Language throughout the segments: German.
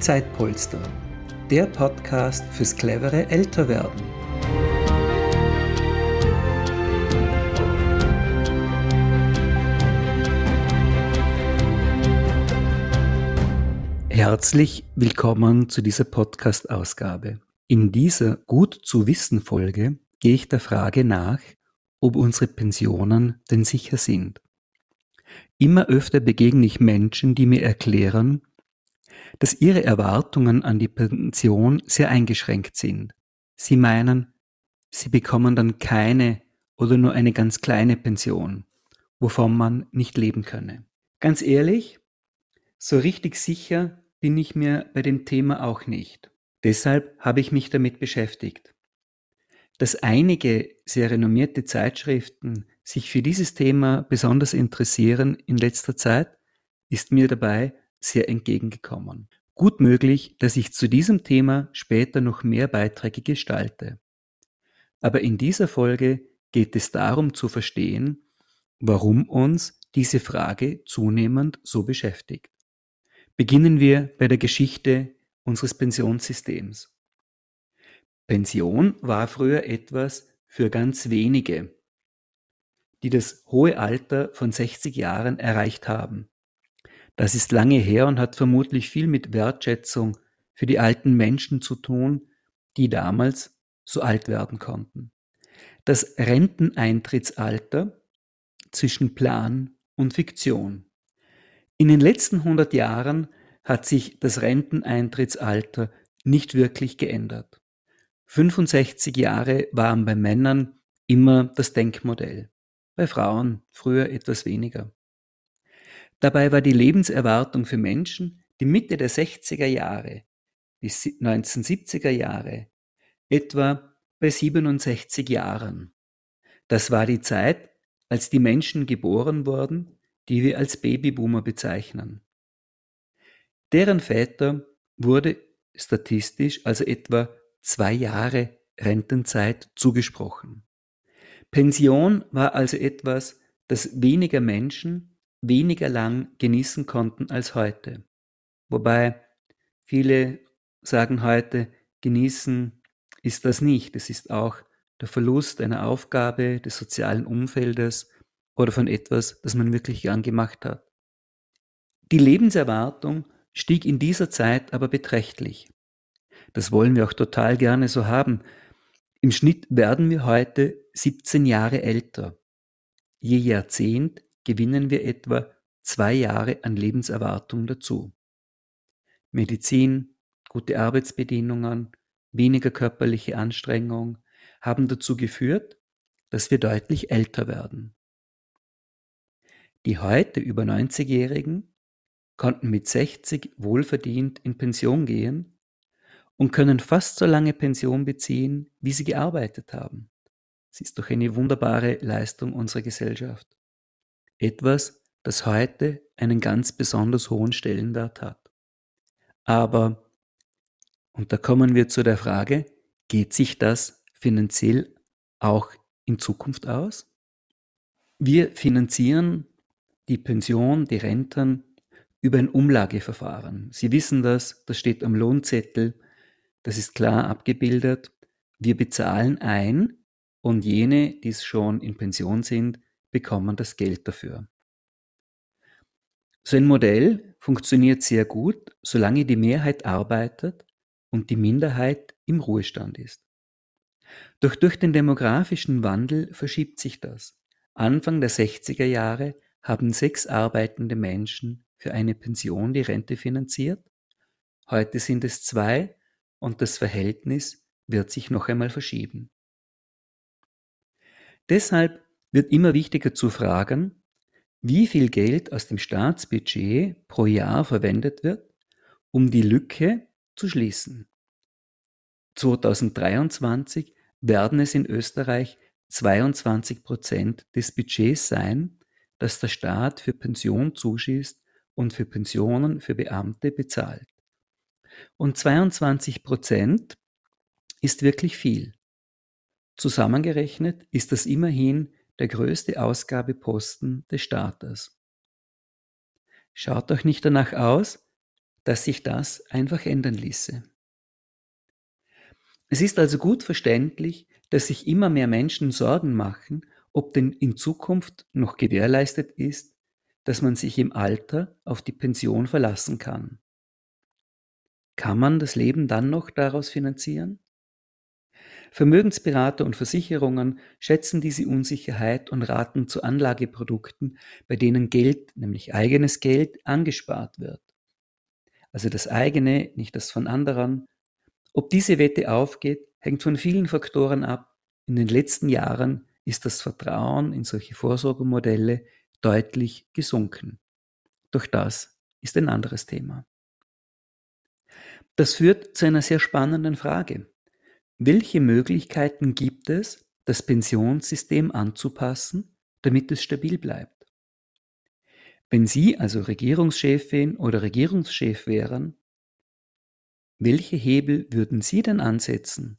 Zeitpolster, der Podcast fürs clevere Älterwerden. Herzlich willkommen zu dieser Podcast-Ausgabe. In dieser Gut zu wissen Folge gehe ich der Frage nach, ob unsere Pensionen denn sicher sind. Immer öfter begegne ich Menschen, die mir erklären, dass ihre Erwartungen an die Pension sehr eingeschränkt sind. Sie meinen, sie bekommen dann keine oder nur eine ganz kleine Pension, wovon man nicht leben könne. Ganz ehrlich, so richtig sicher bin ich mir bei dem Thema auch nicht. Deshalb habe ich mich damit beschäftigt. Dass einige sehr renommierte Zeitschriften sich für dieses Thema besonders interessieren in letzter Zeit, ist mir dabei sehr entgegengekommen. Gut möglich, dass ich zu diesem Thema später noch mehr Beiträge gestalte. Aber in dieser Folge geht es darum zu verstehen, warum uns diese Frage zunehmend so beschäftigt. Beginnen wir bei der Geschichte unseres Pensionssystems. Pension war früher etwas für ganz wenige, die das hohe Alter von 60 Jahren erreicht haben. Das ist lange her und hat vermutlich viel mit Wertschätzung für die alten Menschen zu tun, die damals so alt werden konnten. Das Renteneintrittsalter zwischen Plan und Fiktion. In den letzten 100 Jahren hat sich das Renteneintrittsalter nicht wirklich geändert. 65 Jahre waren bei Männern immer das Denkmodell, bei Frauen früher etwas weniger. Dabei war die Lebenserwartung für Menschen, die Mitte der 60er Jahre bis 1970er Jahre etwa bei 67 Jahren. Das war die Zeit, als die Menschen geboren wurden, die wir als Babyboomer bezeichnen. Deren Väter wurde statistisch also etwa zwei Jahre Rentenzeit zugesprochen. Pension war also etwas, das weniger Menschen weniger lang genießen konnten als heute. Wobei viele sagen heute, genießen ist das nicht. Es ist auch der Verlust einer Aufgabe, des sozialen Umfeldes oder von etwas, das man wirklich gern gemacht hat. Die Lebenserwartung stieg in dieser Zeit aber beträchtlich. Das wollen wir auch total gerne so haben. Im Schnitt werden wir heute 17 Jahre älter. Je Jahrzehnt gewinnen wir etwa zwei Jahre an Lebenserwartung dazu. Medizin, gute Arbeitsbedingungen, weniger körperliche Anstrengung haben dazu geführt, dass wir deutlich älter werden. Die heute über 90-Jährigen konnten mit 60 wohlverdient in Pension gehen und können fast so lange Pension beziehen, wie sie gearbeitet haben. Es ist doch eine wunderbare Leistung unserer Gesellschaft. Etwas, das heute einen ganz besonders hohen Stellenwert hat. Aber, und da kommen wir zu der Frage, geht sich das finanziell auch in Zukunft aus? Wir finanzieren die Pension, die Renten über ein Umlageverfahren. Sie wissen das, das steht am Lohnzettel, das ist klar abgebildet. Wir bezahlen ein und jene, die schon in Pension sind, bekommen das Geld dafür. So ein Modell funktioniert sehr gut, solange die Mehrheit arbeitet und die Minderheit im Ruhestand ist. Doch durch den demografischen Wandel verschiebt sich das. Anfang der 60er Jahre haben sechs arbeitende Menschen für eine Pension die Rente finanziert. Heute sind es zwei und das Verhältnis wird sich noch einmal verschieben. Deshalb wird immer wichtiger zu fragen, wie viel Geld aus dem Staatsbudget pro Jahr verwendet wird, um die Lücke zu schließen. 2023 werden es in Österreich 22 Prozent des Budgets sein, das der Staat für Pension zuschießt und für Pensionen für Beamte bezahlt. Und 22 Prozent ist wirklich viel. Zusammengerechnet ist das immerhin der größte Ausgabeposten des Staates. Schaut doch nicht danach aus, dass sich das einfach ändern ließe. Es ist also gut verständlich, dass sich immer mehr Menschen Sorgen machen, ob denn in Zukunft noch gewährleistet ist, dass man sich im Alter auf die Pension verlassen kann. Kann man das Leben dann noch daraus finanzieren? Vermögensberater und Versicherungen schätzen diese Unsicherheit und raten zu Anlageprodukten, bei denen Geld, nämlich eigenes Geld, angespart wird. Also das eigene, nicht das von anderen. Ob diese Wette aufgeht, hängt von vielen Faktoren ab. In den letzten Jahren ist das Vertrauen in solche Vorsorgemodelle deutlich gesunken. Doch das ist ein anderes Thema. Das führt zu einer sehr spannenden Frage. Welche Möglichkeiten gibt es, das Pensionssystem anzupassen, damit es stabil bleibt? Wenn Sie also Regierungschefin oder Regierungschef wären, welche Hebel würden Sie denn ansetzen,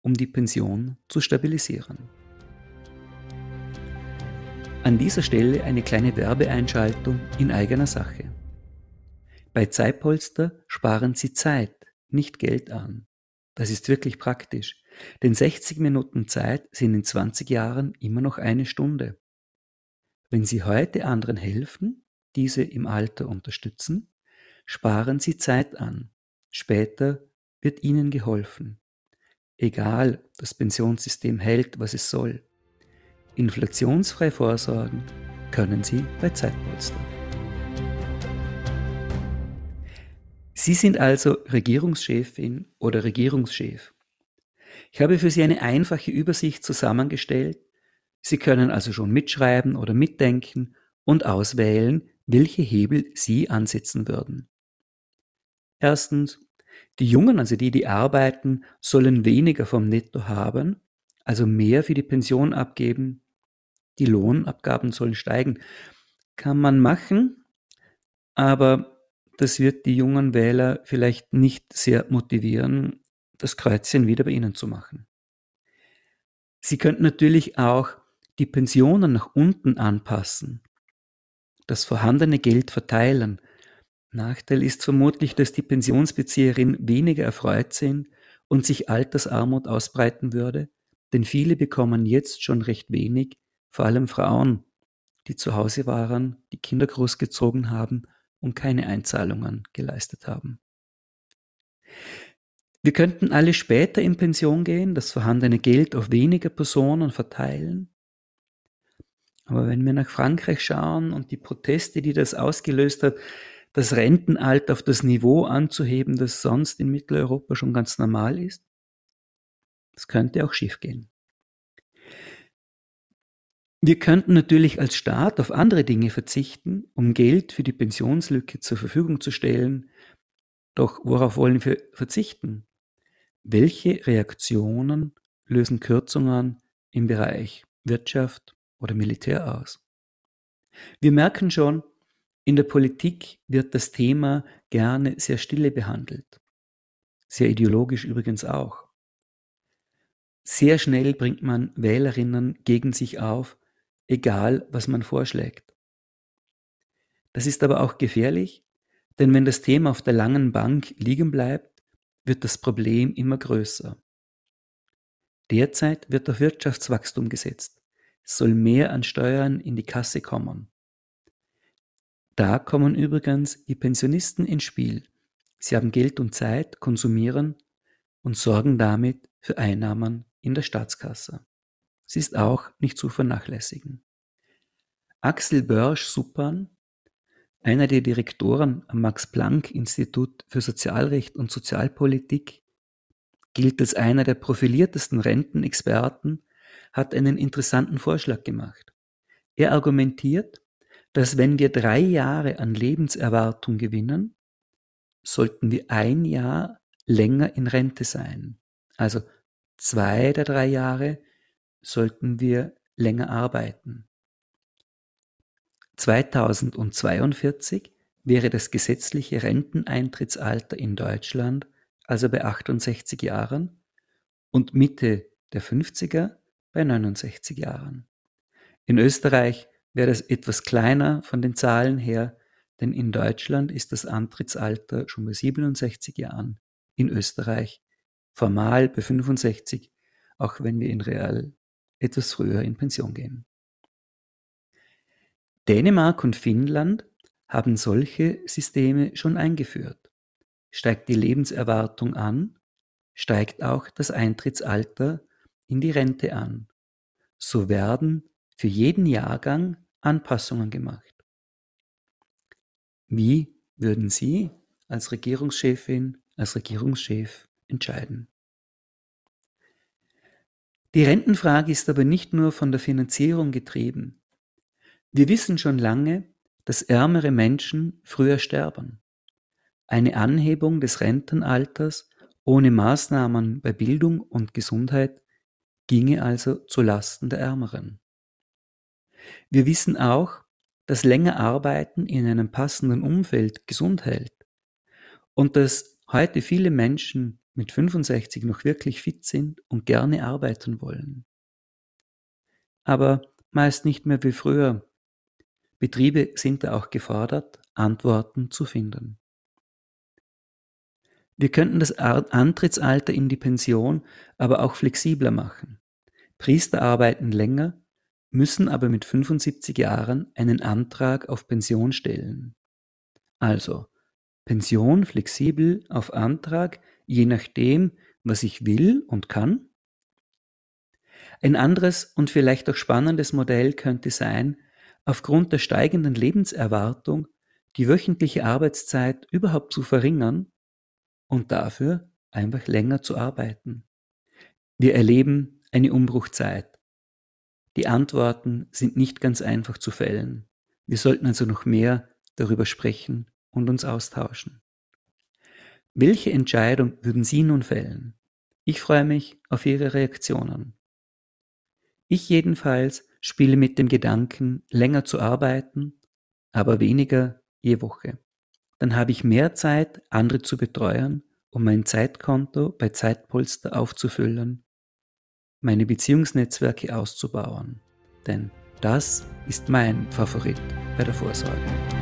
um die Pension zu stabilisieren? An dieser Stelle eine kleine Werbeeinschaltung in eigener Sache. Bei Zeitpolster sparen Sie Zeit, nicht Geld an. Das ist wirklich praktisch, denn 60 Minuten Zeit sind in 20 Jahren immer noch eine Stunde. Wenn Sie heute anderen helfen, diese im Alter unterstützen, sparen Sie Zeit an. Später wird Ihnen geholfen. Egal, das Pensionssystem hält, was es soll. Inflationsfrei vorsorgen können Sie bei Zeitpolster. Sie sind also Regierungschefin oder Regierungschef. Ich habe für Sie eine einfache Übersicht zusammengestellt. Sie können also schon mitschreiben oder mitdenken und auswählen, welche Hebel Sie ansetzen würden. Erstens, die Jungen, also die, die arbeiten, sollen weniger vom Netto haben, also mehr für die Pension abgeben. Die Lohnabgaben sollen steigen. Kann man machen, aber das wird die jungen Wähler vielleicht nicht sehr motivieren, das Kreuzchen wieder bei ihnen zu machen. Sie könnten natürlich auch die Pensionen nach unten anpassen, das vorhandene Geld verteilen. Nachteil ist vermutlich, dass die Pensionsbezieherinnen weniger erfreut sind und sich Altersarmut ausbreiten würde, denn viele bekommen jetzt schon recht wenig, vor allem Frauen, die zu Hause waren, die Kinder großgezogen haben und keine Einzahlungen geleistet haben. Wir könnten alle später in Pension gehen, das vorhandene Geld auf weniger Personen verteilen. Aber wenn wir nach Frankreich schauen und die Proteste, die das ausgelöst hat, das Rentenalter auf das Niveau anzuheben, das sonst in Mitteleuropa schon ganz normal ist, das könnte auch schiefgehen. Wir könnten natürlich als Staat auf andere Dinge verzichten, um Geld für die Pensionslücke zur Verfügung zu stellen. Doch worauf wollen wir verzichten? Welche Reaktionen lösen Kürzungen im Bereich Wirtschaft oder Militär aus? Wir merken schon, in der Politik wird das Thema gerne sehr stille behandelt. Sehr ideologisch übrigens auch. Sehr schnell bringt man Wählerinnen gegen sich auf, egal was man vorschlägt. Das ist aber auch gefährlich, denn wenn das Thema auf der langen Bank liegen bleibt, wird das Problem immer größer. Derzeit wird auf Wirtschaftswachstum gesetzt. Es soll mehr an Steuern in die Kasse kommen. Da kommen übrigens die Pensionisten ins Spiel. Sie haben Geld und Zeit, konsumieren und sorgen damit für Einnahmen in der Staatskasse. Sie ist auch nicht zu vernachlässigen. Axel Börsch-Suppan, einer der Direktoren am Max-Planck-Institut für Sozialrecht und Sozialpolitik, gilt als einer der profiliertesten Rentenexperten, hat einen interessanten Vorschlag gemacht. Er argumentiert, dass wenn wir drei Jahre an Lebenserwartung gewinnen, sollten wir ein Jahr länger in Rente sein. Also zwei der drei Jahre sollten wir länger arbeiten. 2042 wäre das gesetzliche Renteneintrittsalter in Deutschland also bei 68 Jahren und Mitte der 50er bei 69 Jahren. In Österreich wäre das etwas kleiner von den Zahlen her, denn in Deutschland ist das Antrittsalter schon bei 67 Jahren, in Österreich formal bei 65, auch wenn wir in Real etwas früher in Pension gehen. Dänemark und Finnland haben solche Systeme schon eingeführt. Steigt die Lebenserwartung an, steigt auch das Eintrittsalter in die Rente an. So werden für jeden Jahrgang Anpassungen gemacht. Wie würden Sie als Regierungschefin, als Regierungschef entscheiden? Die Rentenfrage ist aber nicht nur von der Finanzierung getrieben. Wir wissen schon lange, dass ärmere Menschen früher sterben. Eine Anhebung des Rentenalters ohne Maßnahmen bei Bildung und Gesundheit ginge also zu Lasten der Ärmeren. Wir wissen auch, dass länger Arbeiten in einem passenden Umfeld gesund hält und dass heute viele Menschen mit 65 noch wirklich fit sind und gerne arbeiten wollen. Aber meist nicht mehr wie früher. Betriebe sind da auch gefordert, Antworten zu finden. Wir könnten das Antrittsalter in die Pension aber auch flexibler machen. Priester arbeiten länger, müssen aber mit 75 Jahren einen Antrag auf Pension stellen. Also Pension flexibel auf Antrag, je nachdem, was ich will und kann. Ein anderes und vielleicht auch spannendes Modell könnte sein, aufgrund der steigenden Lebenserwartung die wöchentliche Arbeitszeit überhaupt zu verringern und dafür einfach länger zu arbeiten. Wir erleben eine Umbruchzeit. Die Antworten sind nicht ganz einfach zu fällen. Wir sollten also noch mehr darüber sprechen und uns austauschen. Welche Entscheidung würden Sie nun fällen? Ich freue mich auf Ihre Reaktionen. Ich jedenfalls spiele mit dem Gedanken, länger zu arbeiten, aber weniger je Woche. Dann habe ich mehr Zeit, andere zu betreuen, um mein Zeitkonto bei Zeitpolster aufzufüllen, meine Beziehungsnetzwerke auszubauen. Denn das ist mein Favorit bei der Vorsorge.